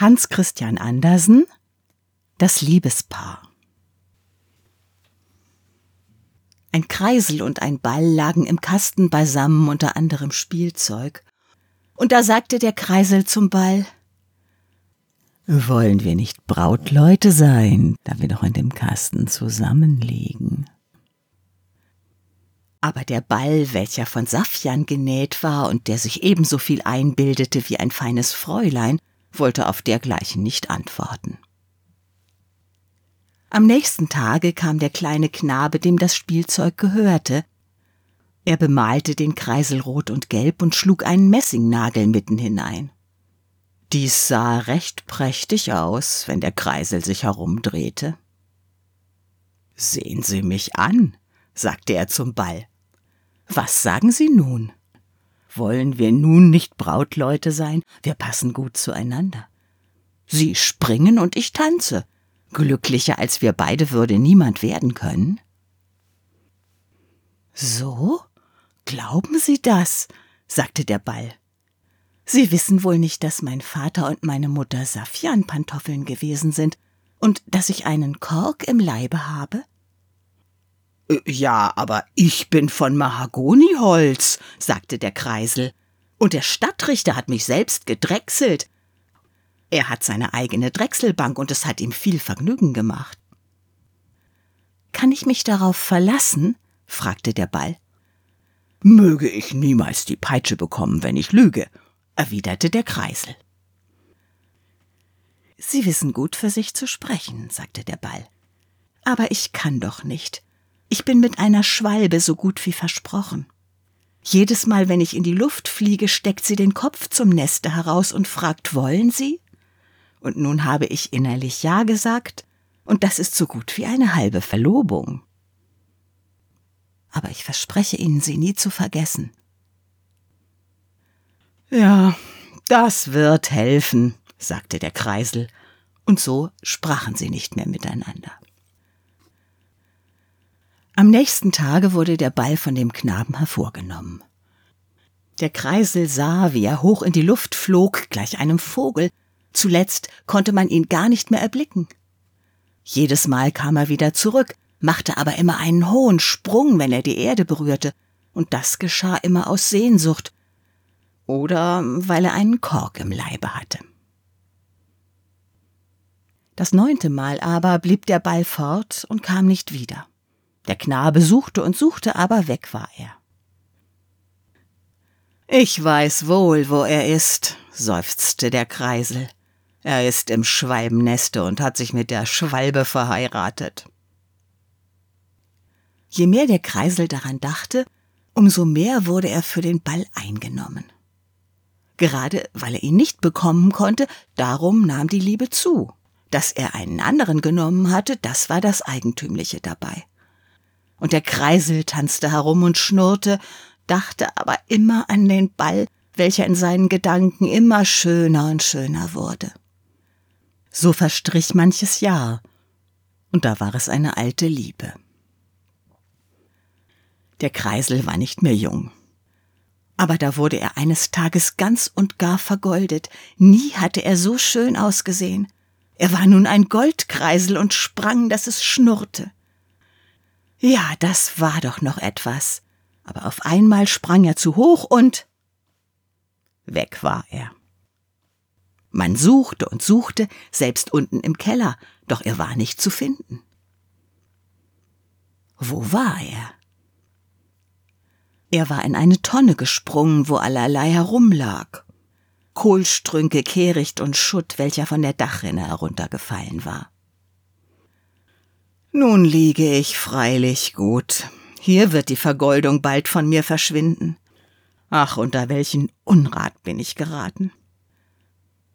Hans Christian Andersen Das Liebespaar Ein Kreisel und ein Ball lagen im Kasten beisammen unter anderem Spielzeug, und da sagte der Kreisel zum Ball Wollen wir nicht Brautleute sein, da wir doch in dem Kasten zusammenliegen? Aber der Ball, welcher von Saffian genäht war und der sich ebenso viel einbildete wie ein feines Fräulein, wollte auf dergleichen nicht antworten. Am nächsten Tage kam der kleine Knabe, dem das Spielzeug gehörte. Er bemalte den Kreisel rot und gelb und schlug einen Messingnagel mitten hinein. Dies sah recht prächtig aus, wenn der Kreisel sich herumdrehte. Sehen Sie mich an, sagte er zum Ball. Was sagen Sie nun? Wollen wir nun nicht Brautleute sein? Wir passen gut zueinander. Sie springen und ich tanze. Glücklicher als wir beide würde niemand werden können. So? Glauben Sie das? sagte der Ball. Sie wissen wohl nicht, dass mein Vater und meine Mutter Safianpantoffeln gewesen sind und dass ich einen Kork im Leibe habe? Äh, ja, aber ich bin von Mahagoniholz, sagte der Kreisel. Und der Stadtrichter hat mich selbst gedrechselt. Er hat seine eigene Drechselbank und es hat ihm viel Vergnügen gemacht. Kann ich mich darauf verlassen? fragte der Ball. Möge ich niemals die Peitsche bekommen, wenn ich lüge, erwiderte der Kreisel. Sie wissen gut für sich zu sprechen, sagte der Ball. Aber ich kann doch nicht. Ich bin mit einer Schwalbe so gut wie versprochen. Jedes Mal, wenn ich in die Luft fliege, steckt sie den Kopf zum Neste heraus und fragt, wollen Sie? Und nun habe ich innerlich Ja gesagt, und das ist so gut wie eine halbe Verlobung. Aber ich verspreche Ihnen, sie nie zu vergessen. Ja, das wird helfen, sagte der Kreisel, und so sprachen sie nicht mehr miteinander. Am nächsten Tage wurde der Ball von dem Knaben hervorgenommen. Der Kreisel sah, wie er hoch in die Luft flog, gleich einem Vogel. Zuletzt konnte man ihn gar nicht mehr erblicken. Jedes Mal kam er wieder zurück, machte aber immer einen hohen Sprung, wenn er die Erde berührte, und das geschah immer aus Sehnsucht oder weil er einen Kork im Leibe hatte. Das neunte Mal aber blieb der Ball fort und kam nicht wieder. Der Knabe suchte und suchte, aber weg war er. Ich weiß wohl, wo er ist, seufzte der Kreisel. Er ist im Schwalbenneste und hat sich mit der Schwalbe verheiratet. Je mehr der Kreisel daran dachte, umso mehr wurde er für den Ball eingenommen. Gerade weil er ihn nicht bekommen konnte, darum nahm die Liebe zu. Dass er einen anderen genommen hatte, das war das Eigentümliche dabei und der Kreisel tanzte herum und schnurrte, dachte aber immer an den Ball, welcher in seinen Gedanken immer schöner und schöner wurde. So verstrich manches Jahr, und da war es eine alte Liebe. Der Kreisel war nicht mehr jung. Aber da wurde er eines Tages ganz und gar vergoldet. Nie hatte er so schön ausgesehen. Er war nun ein Goldkreisel und sprang, dass es schnurrte. Ja, das war doch noch etwas. Aber auf einmal sprang er zu hoch und weg war er. Man suchte und suchte, selbst unten im Keller, doch er war nicht zu finden. Wo war er? Er war in eine Tonne gesprungen, wo allerlei herumlag. Kohlstrünke, Kehricht und Schutt, welcher von der Dachrinne heruntergefallen war. Nun liege ich freilich gut. Hier wird die Vergoldung bald von mir verschwinden. Ach, unter welchen Unrat bin ich geraten.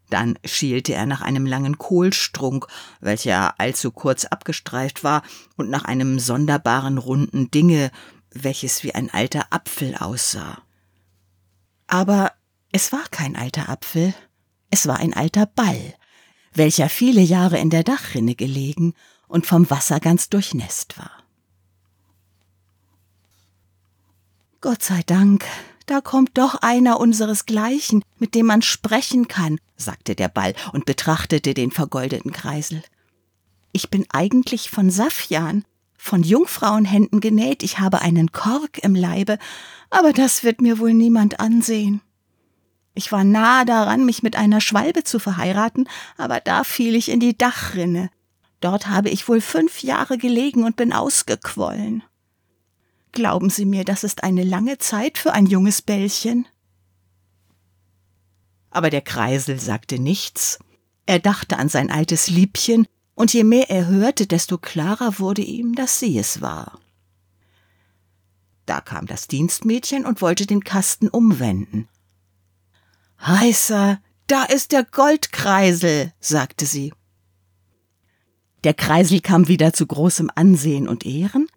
Dann schielte er nach einem langen Kohlstrunk, welcher allzu kurz abgestreift war, und nach einem sonderbaren runden Dinge, welches wie ein alter Apfel aussah. Aber es war kein alter Apfel, es war ein alter Ball, welcher viele Jahre in der Dachrinne gelegen und vom Wasser ganz durchnässt war. Gott sei Dank, Da kommt doch einer unseresgleichen, mit dem man sprechen kann, sagte der Ball und betrachtete den vergoldeten Kreisel. Ich bin eigentlich von Saffian, von Jungfrauenhänden genäht, ich habe einen Kork im Leibe, aber das wird mir wohl niemand ansehen. Ich war nahe daran, mich mit einer Schwalbe zu verheiraten, aber da fiel ich in die Dachrinne. Dort habe ich wohl fünf Jahre gelegen und bin ausgequollen. Glauben Sie mir, das ist eine lange Zeit für ein junges Bällchen. Aber der Kreisel sagte nichts. Er dachte an sein altes Liebchen, und je mehr er hörte, desto klarer wurde ihm, dass sie es war. Da kam das Dienstmädchen und wollte den Kasten umwenden. Heißer, da ist der Goldkreisel, sagte sie. Der Kreisel kam wieder zu großem Ansehen und Ehren,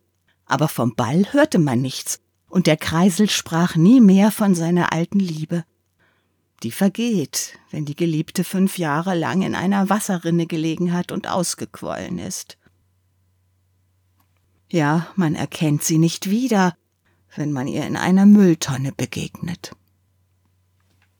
aber vom Ball hörte man nichts, und der Kreisel sprach nie mehr von seiner alten Liebe. Die vergeht, wenn die Geliebte fünf Jahre lang in einer Wasserrinne gelegen hat und ausgequollen ist. Ja, man erkennt sie nicht wieder, wenn man ihr in einer Mülltonne begegnet.